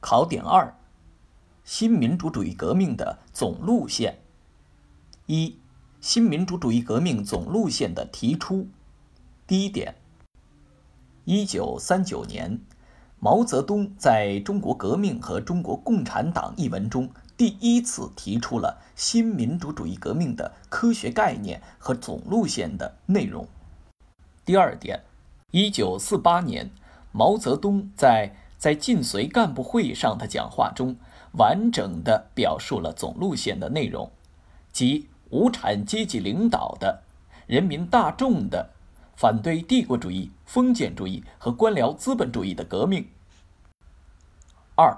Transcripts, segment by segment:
考点二：新民主主义革命的总路线。一、新民主主义革命总路线的提出。第一点：一九三九年，毛泽东在中国革命和中国共产党一文中第一次提出了新民主主义革命的科学概念和总路线的内容。第二点：一九四八年，毛泽东在在晋绥干部会议上的讲话中，完整的表述了总路线的内容，即无产阶级领导的、人民大众的、反对帝国主义、封建主义和官僚资本主义的革命。二、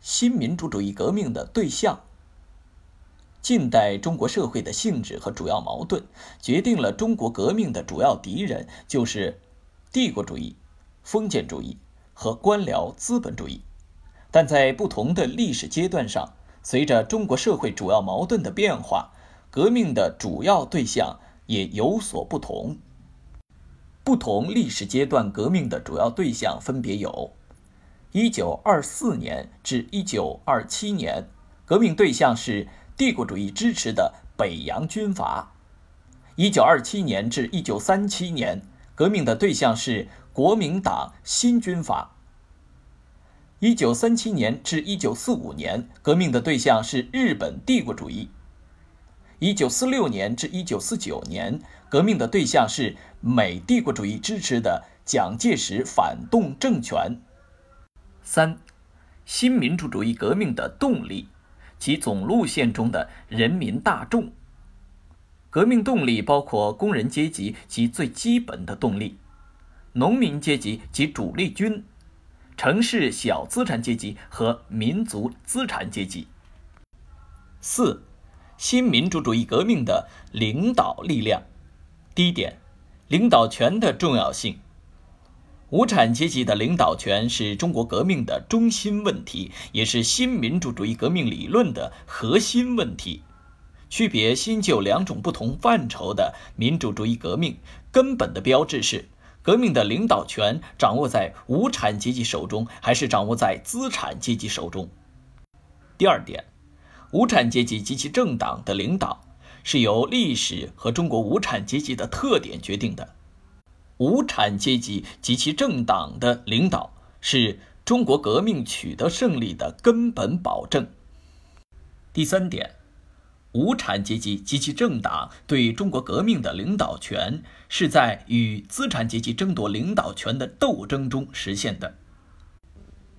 新民主主义革命的对象。近代中国社会的性质和主要矛盾，决定了中国革命的主要敌人就是帝国主义、封建主义。和官僚资本主义，但在不同的历史阶段上，随着中国社会主要矛盾的变化，革命的主要对象也有所不同。不同历史阶段革命的主要对象分别有：1924年至1927年，革命对象是帝国主义支持的北洋军阀；1927年至1937年，革命的对象是。国民党新军阀。一九三七年至一九四五年，革命的对象是日本帝国主义；一九四六年至一九四九年，革命的对象是美帝国主义支持的蒋介石反动政权。三、新民主主义革命的动力及总路线中的人民大众。革命动力包括工人阶级及最基本的动力。农民阶级及主力军，城市小资产阶级和民族资产阶级。四、新民主主义革命的领导力量。第一点，领导权的重要性。无产阶级的领导权是中国革命的中心问题，也是新民主主义革命理论的核心问题。区别新旧两种不同范畴的民主主义革命，根本的标志是。革命的领导权掌握在无产阶级手中，还是掌握在资产阶级手中？第二点，无产阶级及其政党的领导是由历史和中国无产阶级的特点决定的。无产阶级及其政党的领导是中国革命取得胜利的根本保证。第三点。无产阶级及其政党对中国革命的领导权，是在与资产阶级争夺领导权的斗争中实现的。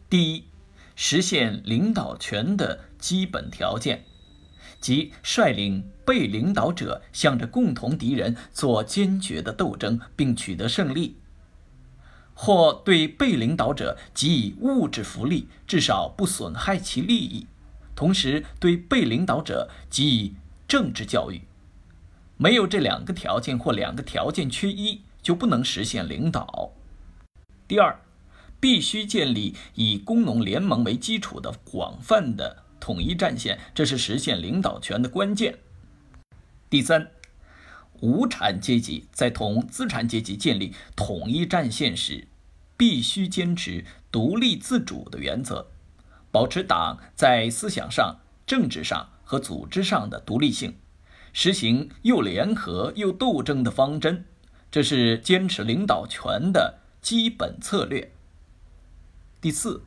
第一，实现领导权的基本条件，即率领被领导者向着共同敌人做坚决的斗争，并取得胜利；或对被领导者给予物质福利，至少不损害其利益。同时，对被领导者给予政治教育，没有这两个条件或两个条件缺一，就不能实现领导。第二，必须建立以工农联盟为基础的广泛的统一战线，这是实现领导权的关键。第三，无产阶级在同资产阶级建立统一战线时，必须坚持独立自主的原则。保持党在思想上、政治上和组织上的独立性，实行又联合又斗争的方针，这是坚持领导权的基本策略。第四，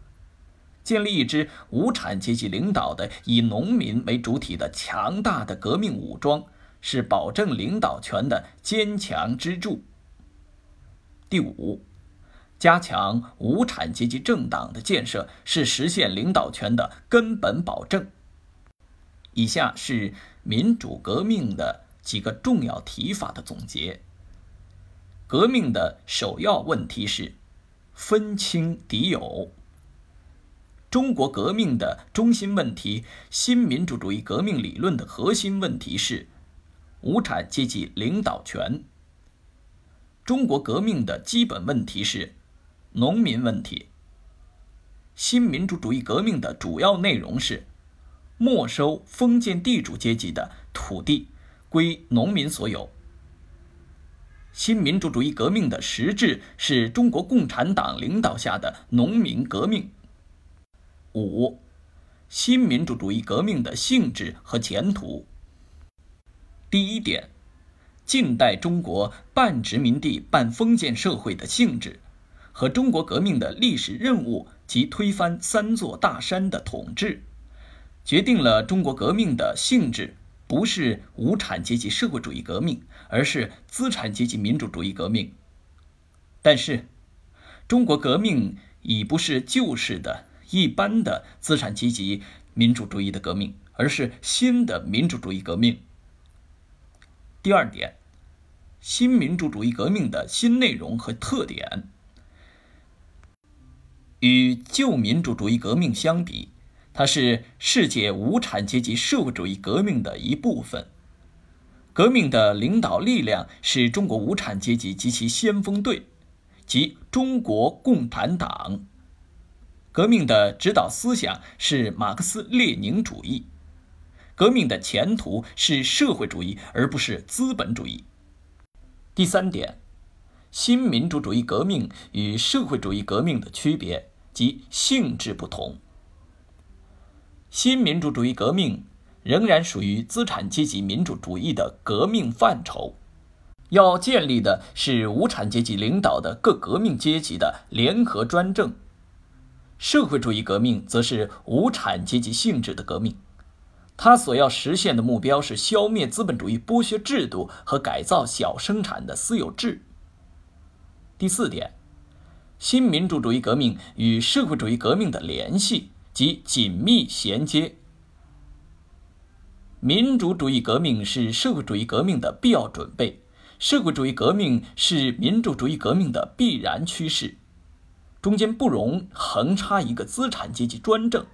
建立一支无产阶级领导的以农民为主体的强大的革命武装，是保证领导权的坚强支柱。第五。加强无产阶级政党的建设是实现领导权的根本保证。以下是民主革命的几个重要提法的总结。革命的首要问题是分清敌友。中国革命的中心问题，新民主主义革命理论的核心问题是无产阶级领导权。中国革命的基本问题是。农民问题。新民主主义革命的主要内容是没收封建地主阶级的土地，归农民所有。新民主主义革命的实质是中国共产党领导下的农民革命。五、新民主主义革命的性质和前途。第一点，近代中国半殖民地半封建社会的性质，和中国革命的历史任务及推翻三座大山的统治，决定了中国革命的性质不是无产阶级社会主义革命，而是资产阶级民主主义革命。但是，中国革命已不是旧式的一般的资产阶级民主主义的革命，而是新的民主主义革命。第二点，新民主主义革命的新内容和特点，与旧民主主义革命相比，它是世界无产阶级社会主义革命的一部分。革命的领导力量是中国无产阶级及其先锋队。即中国共产党，革命的指导思想是马克思列宁主义，革命的前途是社会主义而不是资本主义。第三点，新民主主义革命与社会主义革命的区别及性质不同。新民主主义革命仍然属于资产阶级民主主义的革命范畴。要建立的是无产阶级领导的各革命阶级的联合专政，社会主义革命则是无产阶级性质的革命，它所要实现的目标是消灭资本主义剥削制度和改造小生产的私有制。第四点，新民主主义革命与社会主义革命的联系及紧密衔接。民主主义革命是社会主义革命的必要准备。社会主义革命是民主主义革命的必然趋势，中间不容横插一个资产阶级专政。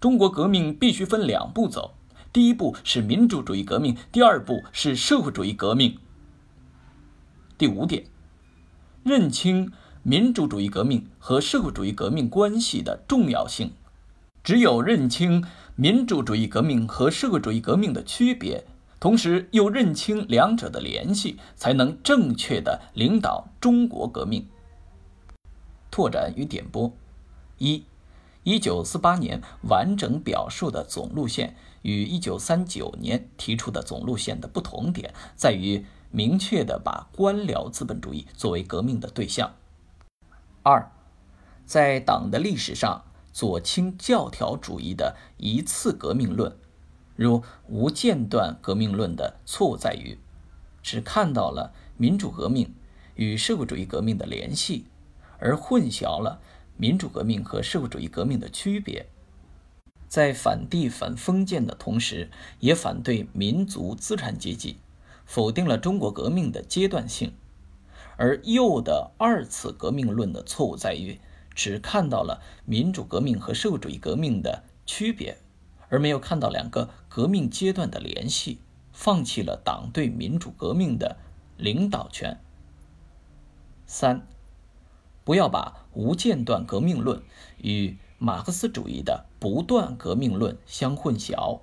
中国革命必须分两步走，第一步是民主主义革命，第二步是社会主义革命。第五点，认清民主主义革命和社会主义革命关系的重要性。只有认清民主主义革命和社会主义革命的区别。同时又认清两者的联系，才能正确的领导中国革命。拓展与点拨：一、一九四八年完整表述的总路线与一九三九年提出的总路线的不同点在于明确的把官僚资本主义作为革命的对象。二、在党的历史上，左倾教条主义的一次革命论。如无间断革命论的错误在于，只看到了民主革命与社会主义革命的联系，而混淆了民主革命和社会主义革命的区别。在反帝反封建的同时，也反对民族资产阶级，否定了中国革命的阶段性。而右的二次革命论的错误在于，只看到了民主革命和社会主义革命的区别。而没有看到两个革命阶段的联系，放弃了党对民主革命的领导权。三，不要把无间断革命论与马克思主义的不断革命论相混淆。